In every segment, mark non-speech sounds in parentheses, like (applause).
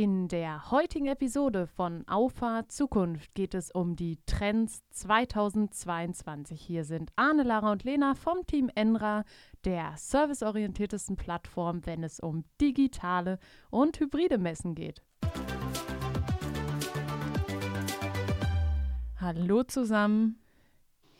In der heutigen Episode von Auffahrt Zukunft geht es um die Trends 2022. Hier sind Arne, Lara und Lena vom Team Enra, der serviceorientiertesten Plattform, wenn es um digitale und hybride Messen geht. Hallo zusammen.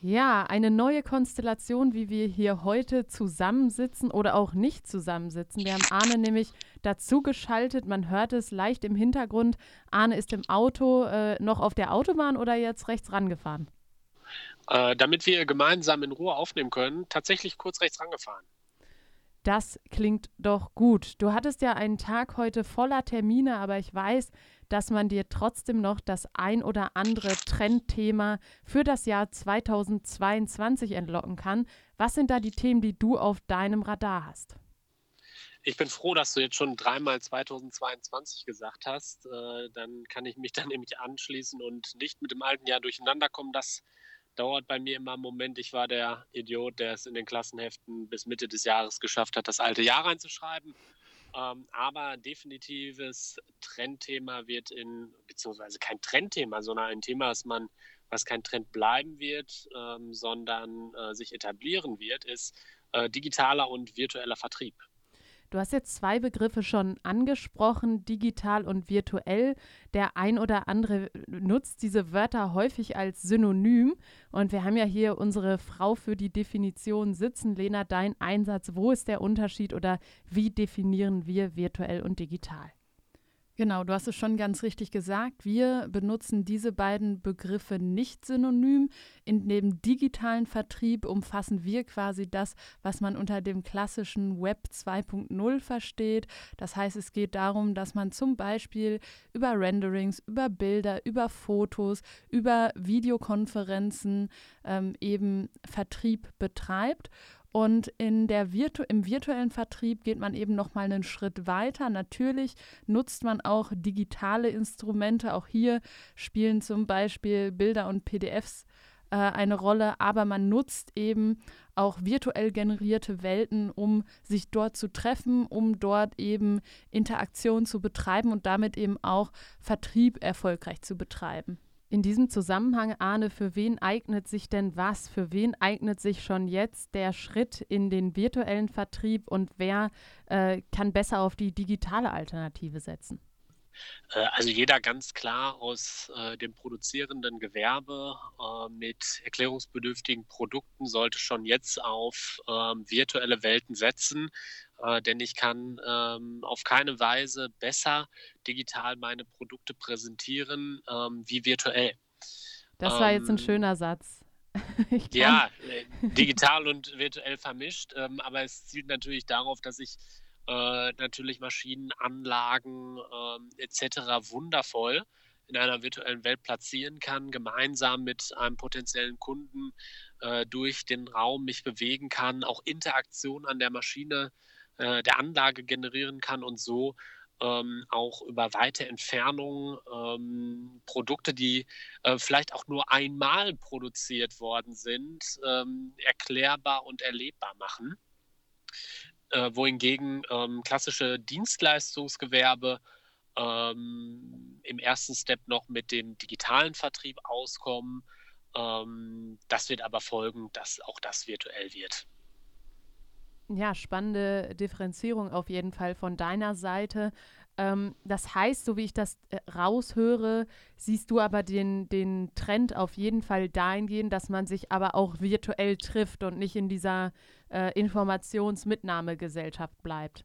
Ja, eine neue Konstellation, wie wir hier heute zusammensitzen oder auch nicht zusammensitzen. Wir haben Arne nämlich dazu geschaltet. Man hört es leicht im Hintergrund. Arne ist im Auto äh, noch auf der Autobahn oder jetzt rechts rangefahren? Äh, damit wir gemeinsam in Ruhe aufnehmen können, tatsächlich kurz rechts rangefahren. Das klingt doch gut. Du hattest ja einen Tag heute voller Termine, aber ich weiß, dass man dir trotzdem noch das ein oder andere Trendthema für das Jahr 2022 entlocken kann. Was sind da die Themen, die du auf deinem Radar hast? Ich bin froh, dass du jetzt schon dreimal 2022 gesagt hast. Äh, dann kann ich mich dann (laughs) nämlich anschließen und nicht mit dem alten Jahr durcheinander kommen. Das dauert bei mir immer einen Moment. Ich war der Idiot, der es in den Klassenheften bis Mitte des Jahres geschafft hat, das alte Jahr reinzuschreiben. Ähm, aber definitives Trendthema wird in, beziehungsweise kein Trendthema, sondern ein Thema, das man, was kein Trend bleiben wird, ähm, sondern äh, sich etablieren wird, ist äh, digitaler und virtueller Vertrieb. Du hast jetzt zwei Begriffe schon angesprochen, digital und virtuell. Der ein oder andere nutzt diese Wörter häufig als Synonym. Und wir haben ja hier unsere Frau für die Definition sitzen. Lena, dein Einsatz, wo ist der Unterschied oder wie definieren wir virtuell und digital? Genau, du hast es schon ganz richtig gesagt. Wir benutzen diese beiden Begriffe nicht synonym. In dem digitalen Vertrieb umfassen wir quasi das, was man unter dem klassischen Web 2.0 versteht. Das heißt, es geht darum, dass man zum Beispiel über Renderings, über Bilder, über Fotos, über Videokonferenzen ähm, eben Vertrieb betreibt. Und in der Virtu im virtuellen Vertrieb geht man eben noch mal einen Schritt weiter. Natürlich nutzt man auch digitale Instrumente. Auch hier spielen zum Beispiel Bilder und PDFs äh, eine Rolle, aber man nutzt eben auch virtuell generierte Welten, um sich dort zu treffen, um dort eben Interaktion zu betreiben und damit eben auch Vertrieb erfolgreich zu betreiben. In diesem Zusammenhang, Arne, für wen eignet sich denn was? Für wen eignet sich schon jetzt der Schritt in den virtuellen Vertrieb und wer äh, kann besser auf die digitale Alternative setzen? Äh, also jeder ganz klar aus äh, dem produzierenden Gewerbe äh, mit erklärungsbedürftigen Produkten sollte schon jetzt auf ähm, virtuelle Welten setzen, äh, denn ich kann ähm, auf keine Weise besser digital meine Produkte präsentieren ähm, wie virtuell. Das war jetzt ein ähm, schöner Satz. (laughs) ja, äh, digital und virtuell vermischt, ähm, aber es zielt natürlich darauf, dass ich äh, natürlich Maschinen, Anlagen ähm, etc. wundervoll in einer virtuellen Welt platzieren kann, gemeinsam mit einem potenziellen Kunden äh, durch den Raum mich bewegen kann, auch Interaktion an der Maschine äh, der Anlage generieren kann und so ähm, auch über weite Entfernungen ähm, Produkte, die äh, vielleicht auch nur einmal produziert worden sind, ähm, erklärbar und erlebbar machen. Äh, wohingegen ähm, klassische Dienstleistungsgewerbe ähm, im ersten Step noch mit dem digitalen Vertrieb auskommen. Ähm, das wird aber folgen, dass auch das virtuell wird. Ja, spannende Differenzierung auf jeden Fall von deiner Seite. Ähm, das heißt, so wie ich das äh, raushöre, siehst du aber den, den Trend auf jeden Fall dahingehend, dass man sich aber auch virtuell trifft und nicht in dieser äh, Informationsmitnahmegesellschaft bleibt.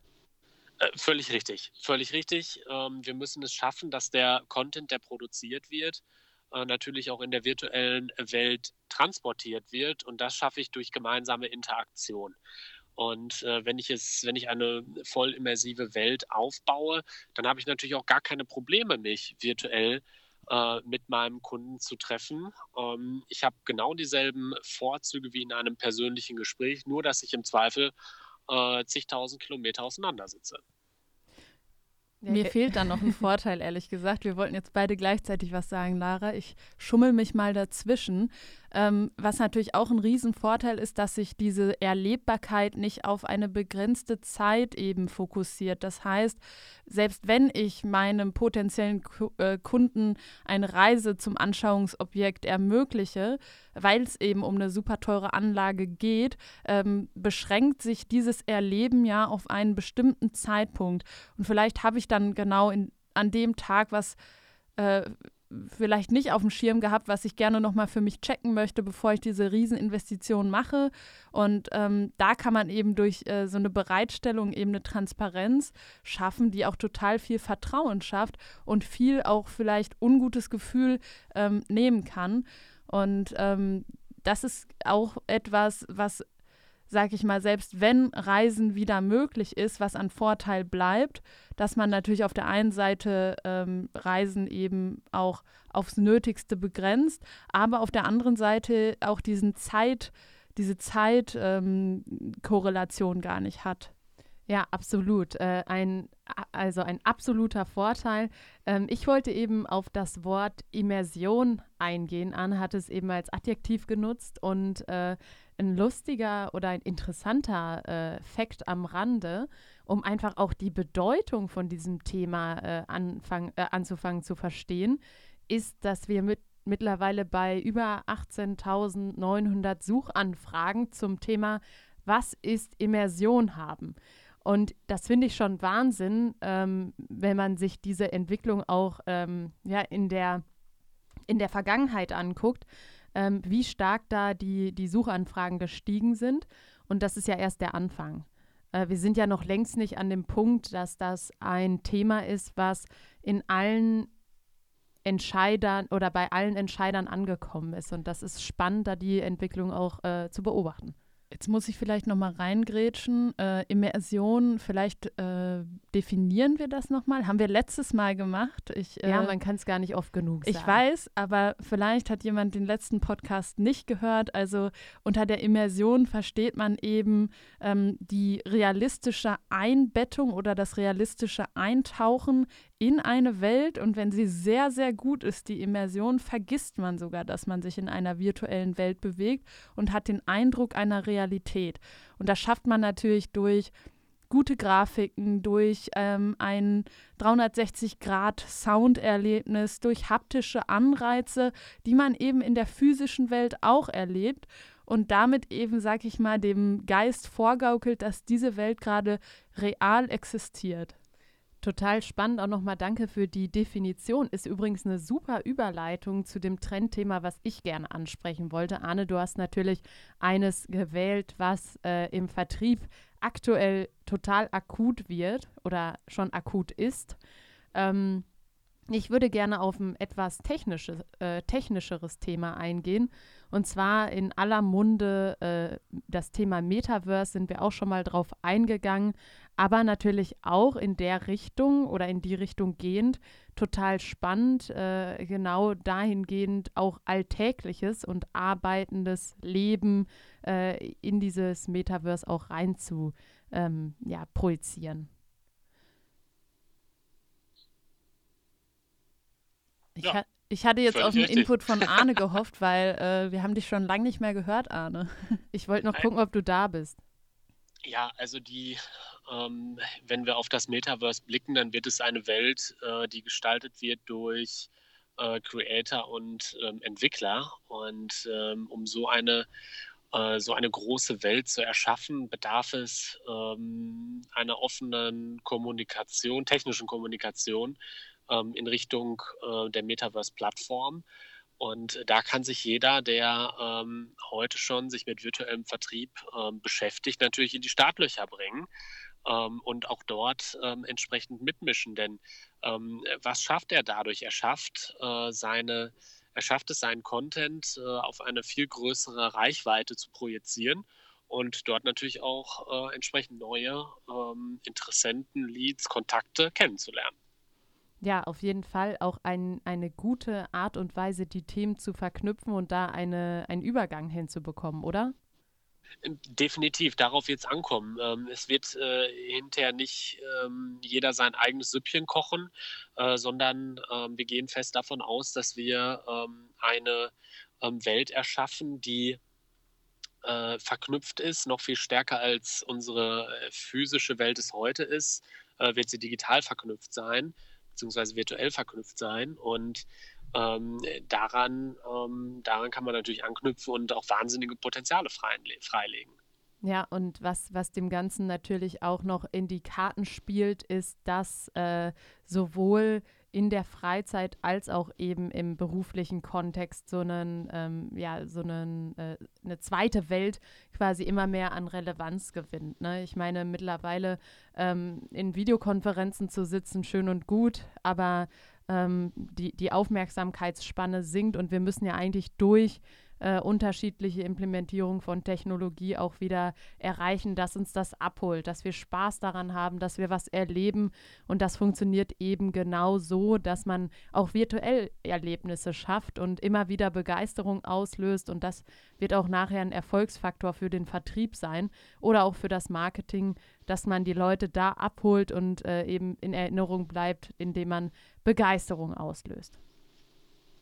Äh, völlig richtig, völlig richtig. Ähm, wir müssen es schaffen, dass der Content, der produziert wird, äh, natürlich auch in der virtuellen Welt transportiert wird. Und das schaffe ich durch gemeinsame Interaktion. Und äh, wenn ich es, wenn ich eine voll immersive Welt aufbaue, dann habe ich natürlich auch gar keine Probleme, mich virtuell äh, mit meinem Kunden zu treffen. Ähm, ich habe genau dieselben Vorzüge wie in einem persönlichen Gespräch, nur dass ich im Zweifel äh, zigtausend Kilometer auseinander sitze. Mir fehlt dann noch ein (laughs) Vorteil, ehrlich gesagt. Wir wollten jetzt beide gleichzeitig was sagen, Lara. Ich schummel mich mal dazwischen. Ähm, was natürlich auch ein Riesenvorteil ist, dass sich diese Erlebbarkeit nicht auf eine begrenzte Zeit eben fokussiert. Das heißt, selbst wenn ich meinem potenziellen äh, Kunden eine Reise zum Anschauungsobjekt ermögliche, weil es eben um eine super teure Anlage geht, ähm, beschränkt sich dieses Erleben ja auf einen bestimmten Zeitpunkt. Und vielleicht habe ich dann genau in, an dem Tag was äh, vielleicht nicht auf dem Schirm gehabt, was ich gerne nochmal für mich checken möchte, bevor ich diese Rieseninvestition mache. Und ähm, da kann man eben durch äh, so eine Bereitstellung eben eine Transparenz schaffen, die auch total viel Vertrauen schafft und viel auch vielleicht ungutes Gefühl ähm, nehmen kann. Und ähm, das ist auch etwas, was sag ich mal, selbst wenn Reisen wieder möglich ist, was an Vorteil bleibt, dass man natürlich auf der einen Seite ähm, Reisen eben auch aufs Nötigste begrenzt, aber auf der anderen Seite auch diesen Zeit, diese Zeitkorrelation ähm, gar nicht hat. Ja, absolut. Äh, ein, also ein absoluter Vorteil. Ähm, ich wollte eben auf das Wort Immersion eingehen. Anne hat es eben als Adjektiv genutzt und äh, ein lustiger oder ein interessanter äh, Fakt am Rande, um einfach auch die Bedeutung von diesem Thema äh, anfang, äh, anzufangen zu verstehen, ist, dass wir mit, mittlerweile bei über 18.900 Suchanfragen zum Thema Was ist Immersion haben. Und das finde ich schon Wahnsinn, ähm, wenn man sich diese Entwicklung auch ähm, ja, in, der, in der Vergangenheit anguckt ähm, wie stark da die, die Suchanfragen gestiegen sind. Und das ist ja erst der Anfang. Äh, wir sind ja noch längst nicht an dem Punkt, dass das ein Thema ist, was in allen Entscheidern oder bei allen Entscheidern angekommen ist. Und das ist spannend, da die Entwicklung auch äh, zu beobachten. Jetzt muss ich vielleicht noch mal reingrätschen. Äh, Immersion, vielleicht äh, definieren wir das noch mal. Haben wir letztes Mal gemacht. Ich, äh, ja, man kann es gar nicht oft genug sagen. Ich weiß, aber vielleicht hat jemand den letzten Podcast nicht gehört. Also unter der Immersion versteht man eben ähm, die realistische Einbettung oder das realistische Eintauchen in eine Welt und wenn sie sehr, sehr gut ist, die Immersion, vergisst man sogar, dass man sich in einer virtuellen Welt bewegt und hat den Eindruck einer Realität. Und das schafft man natürlich durch gute Grafiken, durch ähm, ein 360-Grad-Sounderlebnis, durch haptische Anreize, die man eben in der physischen Welt auch erlebt und damit eben, sag ich mal, dem Geist vorgaukelt, dass diese Welt gerade real existiert. Total spannend. Auch nochmal danke für die Definition. Ist übrigens eine super Überleitung zu dem Trendthema, was ich gerne ansprechen wollte. Arne, du hast natürlich eines gewählt, was äh, im Vertrieb aktuell total akut wird oder schon akut ist. Ähm, ich würde gerne auf ein etwas technisches, äh, technischeres Thema eingehen. Und zwar in aller Munde äh, das Thema Metaverse sind wir auch schon mal drauf eingegangen aber natürlich auch in der Richtung oder in die Richtung gehend total spannend, äh, genau dahingehend auch alltägliches und arbeitendes Leben äh, in dieses Metaverse auch rein zu ähm, ja, projizieren. Ich, ja, ha ich hatte jetzt auf einen Input von (laughs) Arne gehofft, weil äh, wir haben dich schon lange nicht mehr gehört, Arne. (laughs) Ich wollte noch gucken, ob du da bist. Ja, also die ähm, wenn wir auf das Metaverse blicken, dann wird es eine Welt, äh, die gestaltet wird durch äh, Creator und ähm, Entwickler. Und ähm, um so eine, äh, so eine große Welt zu erschaffen, bedarf es ähm, einer offenen Kommunikation, technischen Kommunikation ähm, in Richtung äh, der Metaverse-Plattform. Und da kann sich jeder, der ähm, heute schon sich mit virtuellem Vertrieb ähm, beschäftigt, natürlich in die Startlöcher bringen ähm, und auch dort ähm, entsprechend mitmischen. Denn ähm, was schafft er dadurch? Er schafft äh, seine, er schafft es, seinen Content äh, auf eine viel größere Reichweite zu projizieren und dort natürlich auch äh, entsprechend neue ähm, Interessenten, Leads, Kontakte kennenzulernen. Ja, auf jeden Fall auch ein, eine gute Art und Weise, die Themen zu verknüpfen und da eine, einen Übergang hinzubekommen, oder? Definitiv, darauf wird es ankommen. Ähm, es wird äh, hinterher nicht ähm, jeder sein eigenes Süppchen kochen, äh, sondern ähm, wir gehen fest davon aus, dass wir ähm, eine ähm, Welt erschaffen, die äh, verknüpft ist, noch viel stärker als unsere äh, physische Welt es heute ist, äh, wird sie digital verknüpft sein, beziehungsweise virtuell verknüpft sein. Und ähm, daran, ähm, daran kann man natürlich anknüpfen und auch wahnsinnige Potenziale freilegen. Ja, und was, was dem Ganzen natürlich auch noch in die Karten spielt, ist, dass äh, sowohl in der Freizeit als auch eben im beruflichen Kontext so einen, ähm, ja, so einen, äh, eine zweite Welt quasi immer mehr an Relevanz gewinnt. Ne? Ich meine, mittlerweile ähm, in Videokonferenzen zu sitzen, schön und gut, aber ähm, die, die Aufmerksamkeitsspanne sinkt und wir müssen ja eigentlich durch äh, unterschiedliche Implementierung von Technologie auch wieder erreichen, dass uns das abholt, dass wir Spaß daran haben, dass wir was erleben. Und das funktioniert eben genau so, dass man auch virtuell Erlebnisse schafft und immer wieder Begeisterung auslöst. Und das wird auch nachher ein Erfolgsfaktor für den Vertrieb sein oder auch für das Marketing, dass man die Leute da abholt und äh, eben in Erinnerung bleibt, indem man Begeisterung auslöst.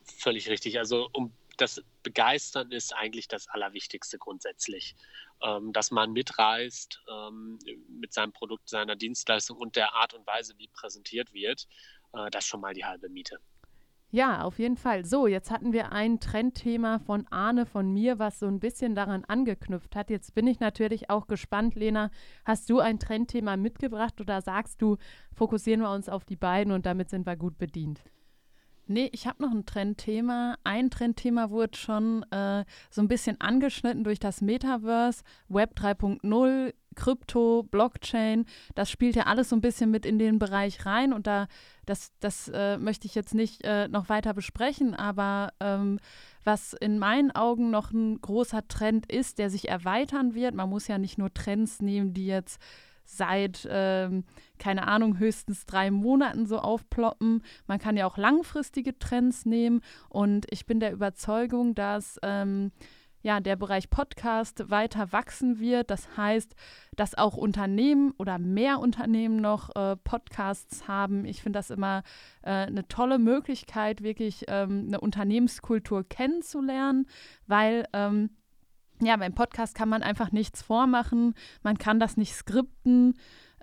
Völlig richtig. Also um das Begeistern ist eigentlich das Allerwichtigste grundsätzlich. Ähm, dass man mitreist ähm, mit seinem Produkt, seiner Dienstleistung und der Art und Weise, wie präsentiert wird, äh, das ist schon mal die halbe Miete. Ja, auf jeden Fall. So, jetzt hatten wir ein Trendthema von Arne, von mir, was so ein bisschen daran angeknüpft hat. Jetzt bin ich natürlich auch gespannt, Lena. Hast du ein Trendthema mitgebracht oder sagst du, fokussieren wir uns auf die beiden und damit sind wir gut bedient? Nee, ich habe noch ein Trendthema. Ein Trendthema wurde schon äh, so ein bisschen angeschnitten durch das Metaverse, Web 3.0, Krypto, Blockchain. Das spielt ja alles so ein bisschen mit in den Bereich rein und da, das, das äh, möchte ich jetzt nicht äh, noch weiter besprechen, aber ähm, was in meinen Augen noch ein großer Trend ist, der sich erweitern wird, man muss ja nicht nur Trends nehmen, die jetzt seit, ähm, keine Ahnung, höchstens drei Monaten so aufploppen. Man kann ja auch langfristige Trends nehmen und ich bin der Überzeugung, dass ähm, ja, der Bereich Podcast weiter wachsen wird. Das heißt, dass auch Unternehmen oder mehr Unternehmen noch äh, Podcasts haben. Ich finde das immer äh, eine tolle Möglichkeit, wirklich ähm, eine Unternehmenskultur kennenzulernen, weil ähm, ja, beim Podcast kann man einfach nichts vormachen, man kann das nicht skripten.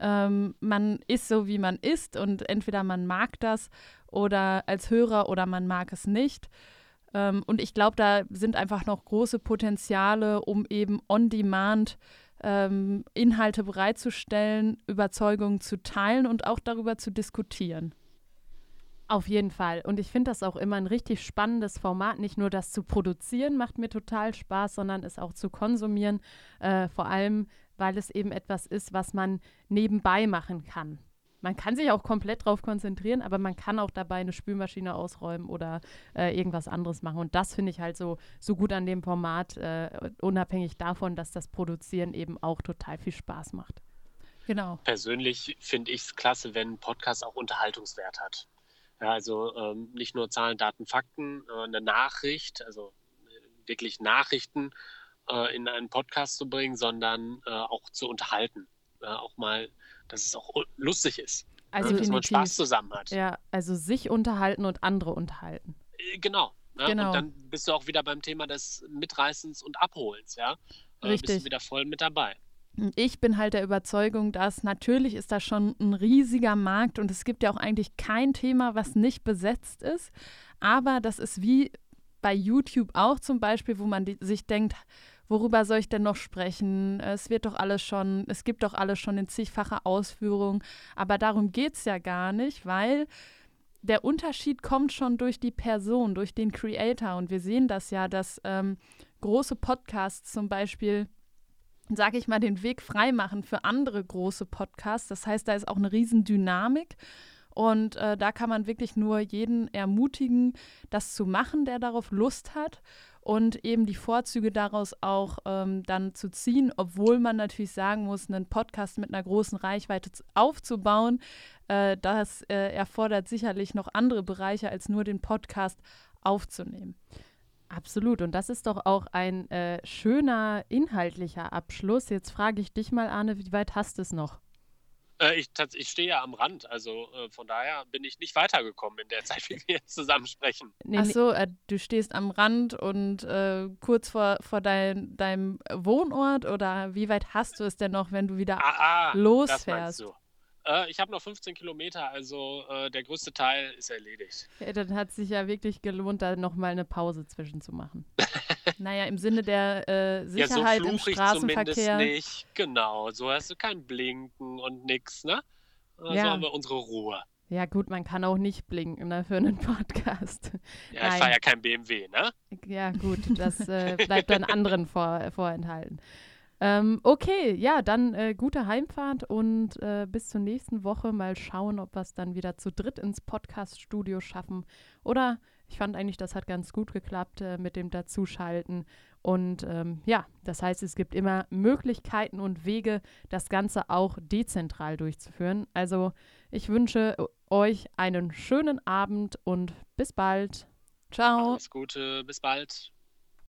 Ähm, man ist so, wie man ist und entweder man mag das oder als Hörer oder man mag es nicht. Ähm, und ich glaube, da sind einfach noch große Potenziale, um eben on-demand ähm, Inhalte bereitzustellen, Überzeugungen zu teilen und auch darüber zu diskutieren. Auf jeden Fall. Und ich finde das auch immer ein richtig spannendes Format. Nicht nur das zu produzieren macht mir total Spaß, sondern es auch zu konsumieren. Äh, vor allem, weil es eben etwas ist, was man nebenbei machen kann. Man kann sich auch komplett darauf konzentrieren, aber man kann auch dabei eine Spülmaschine ausräumen oder äh, irgendwas anderes machen. Und das finde ich halt so, so gut an dem Format, äh, unabhängig davon, dass das Produzieren eben auch total viel Spaß macht. Genau. Persönlich finde ich es klasse, wenn ein Podcast auch Unterhaltungswert hat. Ja, also ähm, nicht nur Zahlen, Daten, Fakten, äh, eine Nachricht, also äh, wirklich Nachrichten äh, in einen Podcast zu bringen, sondern äh, auch zu unterhalten. auch mal, dass es auch lustig ist. Also dass man Spaß zusammen hat. Ja, also sich unterhalten und andere unterhalten. Äh, genau. Ne? genau. Und dann bist du auch wieder beim Thema des Mitreißens und Abholens, ja. Richtig. Bist du wieder voll mit dabei. Ich bin halt der Überzeugung, dass natürlich ist da schon ein riesiger Markt und es gibt ja auch eigentlich kein Thema, was nicht besetzt ist. Aber das ist wie bei YouTube auch zum Beispiel, wo man die, sich denkt, worüber soll ich denn noch sprechen? Es wird doch alles schon, es gibt doch alles schon in zigfacher Ausführung. Aber darum geht es ja gar nicht, weil der Unterschied kommt schon durch die Person, durch den Creator. Und wir sehen das ja, dass ähm, große Podcasts zum Beispiel sage ich mal, den Weg freimachen für andere große Podcasts. Das heißt, da ist auch eine Riesendynamik. Und äh, da kann man wirklich nur jeden ermutigen, das zu machen, der darauf Lust hat und eben die Vorzüge daraus auch ähm, dann zu ziehen, obwohl man natürlich sagen muss, einen Podcast mit einer großen Reichweite aufzubauen, äh, das äh, erfordert sicherlich noch andere Bereiche als nur den Podcast aufzunehmen. Absolut. Und das ist doch auch ein äh, schöner inhaltlicher Abschluss. Jetzt frage ich dich mal, Arne, wie weit hast du es noch? Äh, ich, ich stehe ja am Rand, also äh, von daher bin ich nicht weitergekommen in der (laughs) Zeit, wie wir jetzt zusammen sprechen. Nee, Ach so, äh, du stehst am Rand und äh, kurz vor, vor dein, deinem Wohnort oder wie weit hast du es denn noch, wenn du wieder ah, ah, losfährst? Äh, ich habe noch 15 Kilometer, also äh, der größte Teil ist erledigt. Ja, dann hat sich ja wirklich gelohnt, da nochmal eine Pause zwischen zu machen. (laughs) naja, im Sinne der äh, Sicherheit ja, so im Straßenverkehr. nicht. Genau, so hast du kein Blinken und nix, ne? So ja. haben wir unsere Ruhe. Ja, gut, man kann auch nicht blinken ne, für einen (laughs) Podcast. Ja, Nein. ich fahre ja kein BMW, ne? Ja, gut, das äh, bleibt dann anderen vor, vorenthalten. Ähm, okay, ja, dann äh, gute Heimfahrt und äh, bis zur nächsten Woche mal schauen, ob wir es dann wieder zu dritt ins Podcast-Studio schaffen. Oder ich fand eigentlich, das hat ganz gut geklappt äh, mit dem Dazuschalten. Und ähm, ja, das heißt, es gibt immer Möglichkeiten und Wege, das Ganze auch dezentral durchzuführen. Also ich wünsche euch einen schönen Abend und bis bald. Ciao. Alles Gute, bis bald.